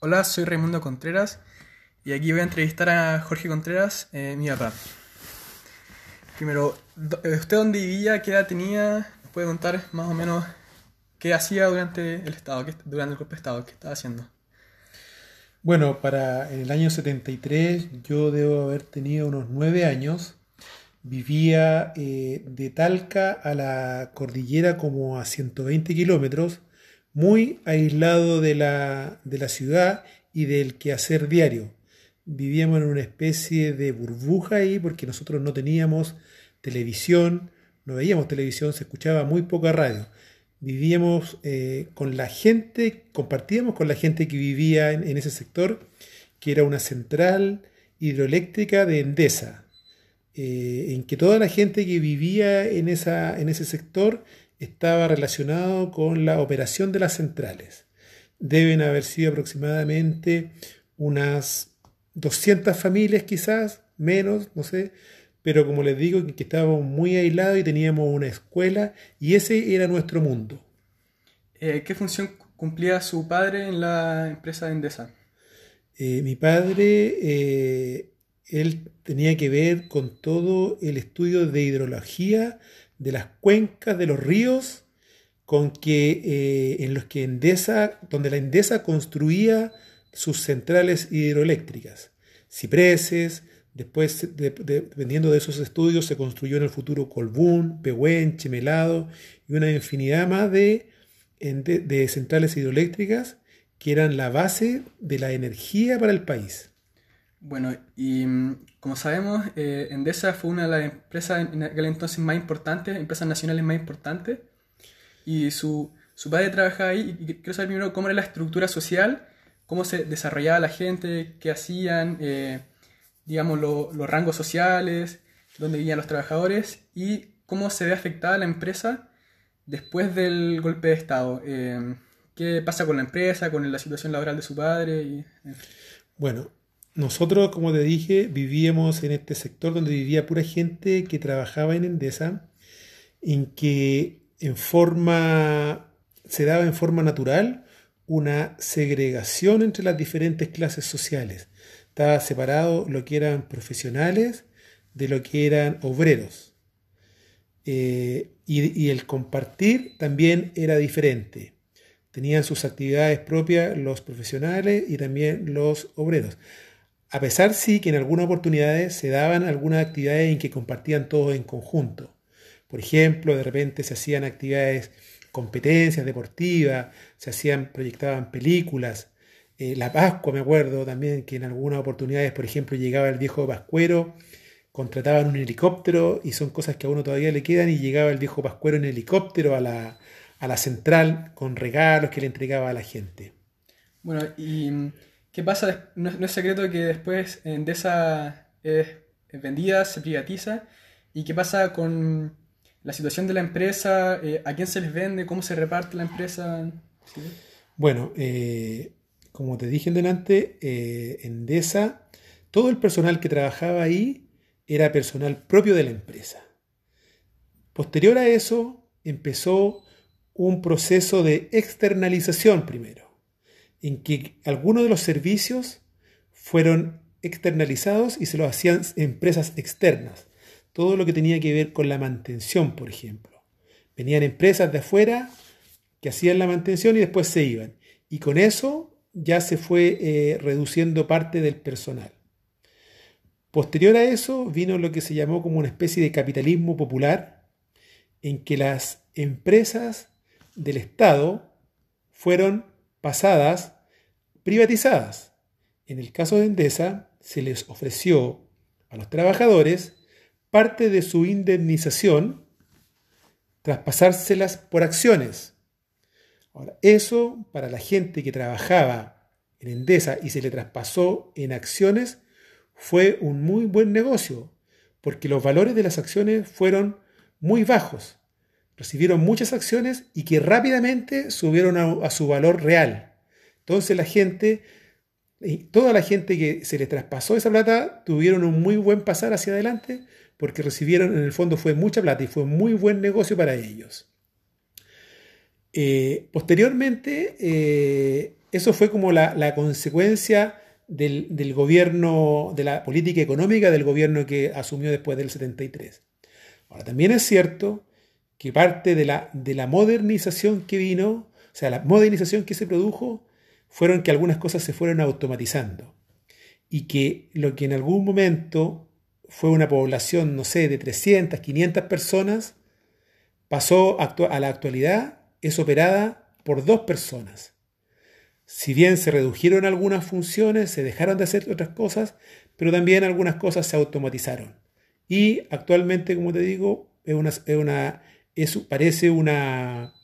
Hola, soy Raimundo Contreras y aquí voy a entrevistar a Jorge Contreras, eh, mi papá. Primero, eh, ¿usted dónde vivía? ¿Qué edad tenía? ¿Nos puede contar más o menos qué hacía durante el Estado, durante el golpe de Estado? ¿Qué estaba haciendo? Bueno, para en el año 73 yo debo haber tenido unos nueve años. Vivía eh, de Talca a la cordillera como a 120 kilómetros, muy aislado de la, de la ciudad y del quehacer diario. Vivíamos en una especie de burbuja ahí porque nosotros no teníamos televisión, no veíamos televisión, se escuchaba muy poca radio. Vivíamos eh, con la gente, compartíamos con la gente que vivía en, ese sector, que era una central hidroeléctrica de Endesa, eh, en que toda la gente que vivía en, esa, en ese sector estaba relacionado con la operación de las centrales. Deben haber sido aproximadamente unas 200 familias quizás, menos, no sé, pero como les digo, que estábamos muy aislados y teníamos una escuela y ese era nuestro mundo. Eh, ¿qué función cu- cumplía su padre en la empresa de Endesa? Eh, mi padre, eh, él tenía que ver con todo el estudio de hidrología de las cuencas de los ríos, con que eh, en los que Endesa, donde la Endesa construía sus centrales hidroeléctricas, cipreses, después de- de- dependiendo de esos estudios se construyó en el futuro Colbún, Pehuenche, Melado y una infinidad más de- de centrales hidroeléctricas que eran la base de la energía para el país. Bueno, y mm, como sabemos, eh, Endesa fue una de las empresas en aquel entonces más importantes, empresas nacionales más importantes, y su, su padre trabajaba ahí, y quiero saber primero cómo era la estructura social, cómo se desarrollaba la gente, qué hacían, eh, digamos, lo- los rangos sociales, dónde vivían los trabajadores, y cómo se ve afectada la empresa después del golpe de Estado. Eh, ¿qué pasa con la empresa, con la situación laboral de su padre? Y, fin. Bueno, nosotros, como te dije, vivíamos en este sector donde vivía pura gente que trabajaba en Endesa, en que en forma se daba en forma natural una segregación entre las diferentes clases sociales. Estaba separado lo que eran profesionales de lo que eran obreros. Eh, y, y el compartir también era diferente. Tenían sus actividades propias los profesionales y también los obreros. A pesar sí que en algunas oportunidades se daban algunas actividades en que compartían todos en conjunto. Por ejemplo, de repente se hacían actividades, competencias deportivas, se hacían, proyectaban películas. Eh, la Pascua, me acuerdo también que en algunas oportunidades, por ejemplo, llegaba el viejo Pascuero, contrataban un helicóptero y son cosas que a uno todavía le quedan y llegaba el viejo Pascuero en helicóptero a la, a la central con regalos que le entregaba a la gente. Bueno, ¿y qué pasa? No, es secreto que después Endesa es, vendida, se privatiza. ¿Y qué pasa con la situación de la empresa? Eh, ¿a quién se les vende? ¿Cómo se reparte la empresa? Bueno, eh, como te dije en delante, eh, Endesa, todo el personal que trabajaba ahí era personal propio de la empresa. Posterior a eso, empezó un proceso de externalización primero, en que algunos de los servicios fueron externalizados y se los hacían empresas externas. Todo lo que tenía que ver con la mantención, por ejemplo. Venían empresas de afuera que hacían la mantención y después se iban. Y con eso ya se fue eh, reduciendo parte del personal. Posterior a eso vino lo que se llamó como una especie de capitalismo popular, en que las empresas del Estado fueron pasadas privatizadas. En el caso de Endesa, se les ofreció a los trabajadores parte de su indemnización traspasárselas por acciones. Ahora, eso para la gente que trabajaba en Endesa y se le traspasó en acciones fue un muy buen negocio, porque los valores de las acciones fueron muy bajos. Recibieron muchas acciones y que rápidamente subieron a, su valor real. Entonces la gente, toda la gente que se les traspasó esa plata, tuvieron un muy buen pasar hacia adelante, porque recibieron, en el fondo fue mucha plata y fue muy buen negocio para ellos. Eh, posteriormente, eh, eso fue como la, consecuencia del, gobierno, de la política económica del gobierno que asumió después del 73. Ahora, también es cierto que parte de la, de la modernización que vino, o sea, la modernización que se produjo, fueron que algunas cosas se fueron automatizando y que lo que en algún momento fue una población, no sé, de 300, 500 personas, pasó a la actualidad, es operada por dos personas. Si bien se redujeron algunas funciones, se dejaron de hacer otras cosas, pero también algunas cosas se automatizaron. Y actualmente, como te digo, es una, una parece, una,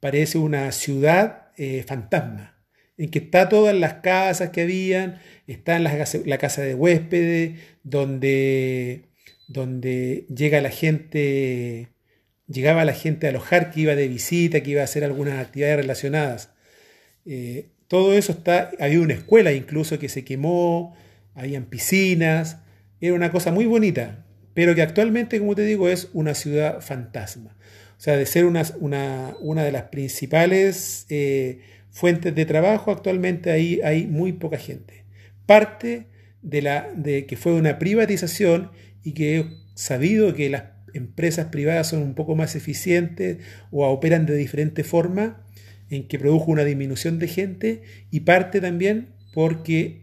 parece una ciudad eh, fantasma, en que está todas las casas que habían, está en la, casa de huéspedes, donde, donde llega la gente, llegaba la gente a alojar, que iba de visita, que iba a hacer algunas actividades relacionadas. Eh, todo eso está, había una escuela incluso que se quemó, habían piscinas, era una cosa muy bonita, pero que actualmente, como te digo, es una ciudad fantasma. O sea, de ser una, una, de las principales eh, fuentes de trabajo, actualmente ahí hay muy poca gente. Parte de, la, de que fue una privatización y que he sabido que las empresas privadas son un poco más eficientes o operan de diferente forma, en que produjo una disminución de gente y parte también porque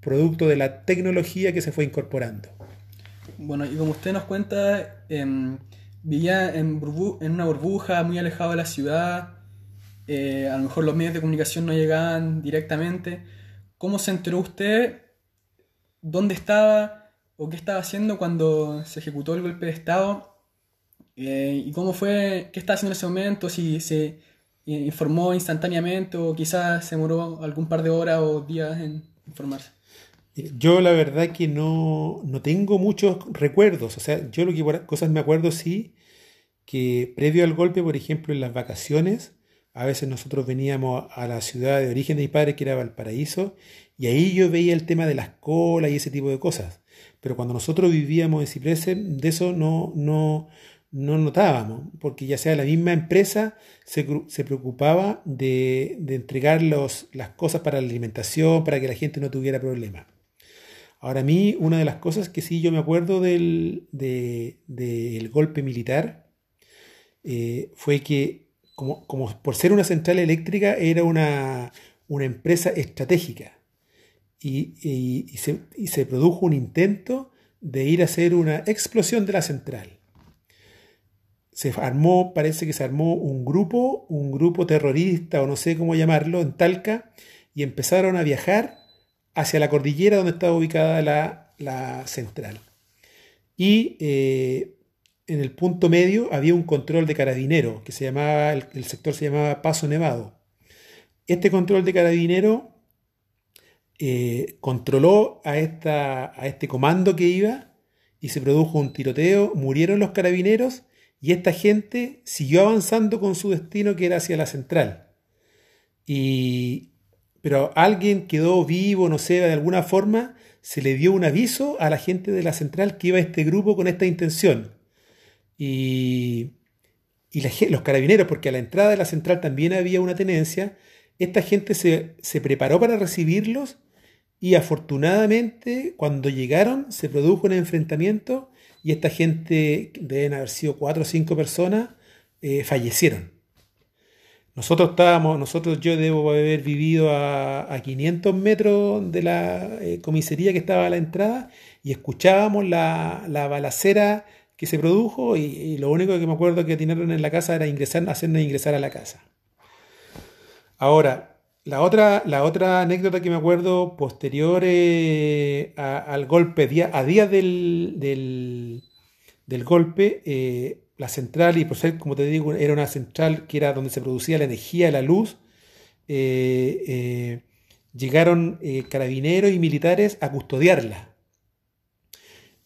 producto de la tecnología que se fue incorporando. Bueno, y como usted nos cuenta, em, vivía en, en, una burbuja muy alejado de la ciudad, eh, a lo mejor los medios de comunicación no llegaban directamente. ¿Cómo se enteró usted? ¿Dónde estaba? ¿O qué estaba haciendo cuando se ejecutó el golpe de Estado? Eh, ¿Y cómo fue? ¿Qué estaba haciendo en ese momento? Si se informó instantáneamente o quizás se demoró algún par de horas o días en informarse. Yo la verdad que no, tengo muchos recuerdos, o sea, yo lo que cosas me acuerdo sí, que previo al golpe, por ejemplo, en las vacaciones, a veces nosotros veníamos a la ciudad de origen de mi padre, que era Valparaíso, y ahí yo veía el tema de las colas y ese tipo de cosas. Pero cuando nosotros vivíamos en Ciprese, de eso no, no, no notábamos, porque ya sea la misma empresa se, preocupaba de, entregar las cosas para la alimentación, para que la gente no tuviera problemas. Ahora a mí, una de las cosas que sí yo me acuerdo del, golpe militar eh, fue que, como, por ser una central eléctrica, era una, empresa estratégica. Y, se, y se produjo un intento de ir a hacer una explosión de la central se armó, parece que se armó un grupo, un grupo terrorista o no sé cómo llamarlo, en Talca, y empezaron a viajar hacia la cordillera donde estaba ubicada la, central. Y eh, en el punto medio había un control de carabinero, que se llamaba, el, sector se llamaba Paso Nevado. Este control de carabinero eh, controló a, esta, a este comando que iba y se produjo un tiroteo, murieron los carabineros y esta gente siguió avanzando con su destino que era hacia la central. Y, pero alguien quedó vivo, no sé, de alguna forma, se le dio un aviso a la gente de la central que iba a este grupo con esta intención. Y, los carabineros, porque a la entrada de la central también había una tenencia, esta gente se, se preparó para recibirlos y afortunadamente cuando llegaron se produjo un enfrentamiento y esta gente, deben haber sido cuatro o cinco personas, eh, fallecieron. Nosotros estábamos, nosotros yo debo haber vivido a, 500 metros de la eh, comisaría que estaba a la entrada y escuchábamos la, balacera que se produjo y, lo único que me acuerdo que atinaron en la casa era ingresar, hacernos ingresar a la casa. Ahora, la otra, la otra anécdota que me acuerdo posterior eh, al golpe, a días del, golpe, eh, la central, y por ser, como te digo, era una central que era donde se producía la energía, la luz, eh, llegaron carabineros y militares a custodiarla.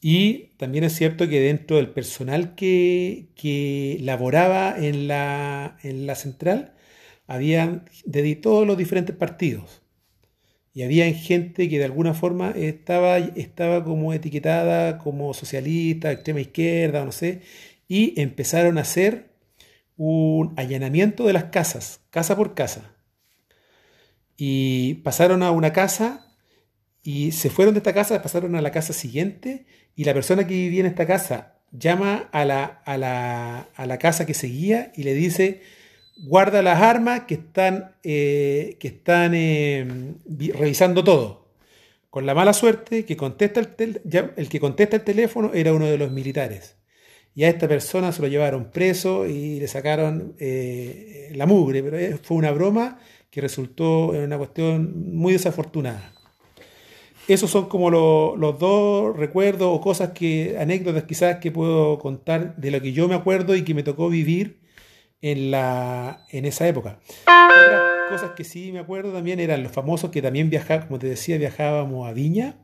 Y también es cierto que dentro del personal que, que laboraba en la, en la central, habían de todos los diferentes partidos. Y había gente que de alguna forma estaba, estaba como etiquetada como socialista, extrema izquierda, no sé, y empezaron a hacer un allanamiento de las casas, casa por casa. y pasaron a una casa y se fueron de esta casa, pasaron a la casa siguiente y la persona que vivía en esta casa llama a la, a la, a la casa que seguía y le dice, guarda las armas que están, eh, que están eh, revisando todo. Con la mala suerte que contesta el, el, que contesta el teléfono era uno de los militares. Y a esta persona se lo llevaron preso y le sacaron eh, la mugre, pero fue una broma que resultó en una cuestión muy desafortunada. Esos son como los dos recuerdos o cosas que, anécdotas quizás que puedo contar de lo que yo me acuerdo y que me tocó vivir en, la, en esa época. Otras cosas que sí me acuerdo también eran los famosos que también viajábamos, como te decía, viajábamos a Viña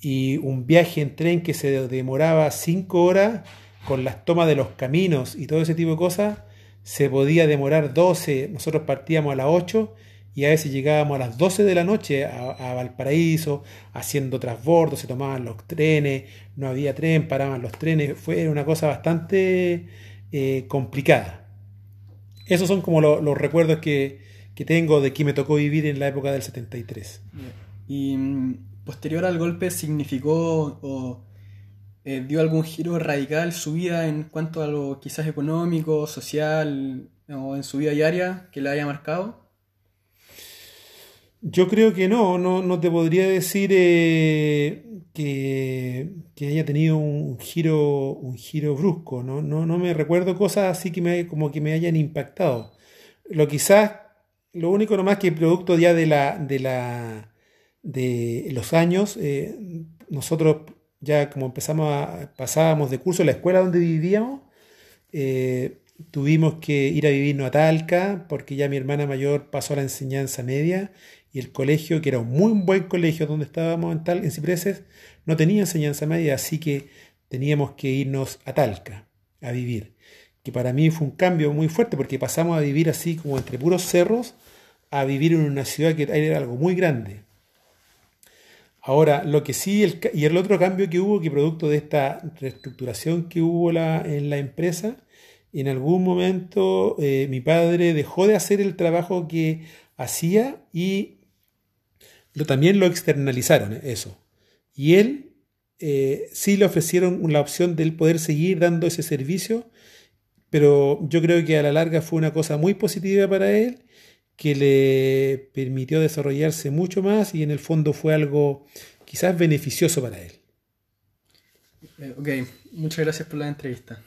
y un viaje en tren que se demoraba cinco horas con las tomas de los caminos y todo ese tipo de cosas, se podía demorar 12, nosotros partíamos a las 8 y a veces llegábamos a las 12 de la noche a, Valparaíso haciendo transbordos, se tomaban los trenes, no había tren, paraban los trenes, fue una cosa bastante eh, complicada. Esos son como los recuerdos que, tengo de que me tocó vivir en la época del 73. ¿Y mm, posterior al golpe significó o eh, dio algún giro radical su vida en cuanto a lo quizás económico, social o en su vida diaria que le haya marcado? Yo creo que no, no, te podría decir eh, que, haya tenido un giro, un giro brusco, ¿no? No, no me recuerdo cosas así que me, como que me hayan impactado. Lo quizás, lo único nomás que producto ya de la, de la de los años, eh, nosotros ya como empezamos a, pasábamos de curso la escuela donde vivíamos, eh, tuvimos que ir a vivirnos a Talca porque ya mi hermana mayor pasó a la enseñanza media y el colegio, que era un muy buen colegio donde estábamos en, Tal, en Cipreses, no tenía enseñanza media, así que teníamos que irnos a Talca a vivir. Que para mí fue un cambio muy fuerte porque pasamos a vivir así como entre puros cerros a vivir en una ciudad que era algo muy grande. Ahora, lo que sí, y el otro cambio que hubo, que producto de esta reestructuración que hubo en la empresa, en algún momento eh, mi padre dejó de hacer el trabajo que hacía y también lo externalizaron, eh, eso. Y él eh, sí le ofrecieron la opción de él poder seguir dando ese servicio, pero yo creo que a la larga fue una cosa muy positiva para él, que le permitió desarrollarse mucho más y en el fondo fue algo quizás beneficioso para él. Eh, ok, muchas gracias por la entrevista.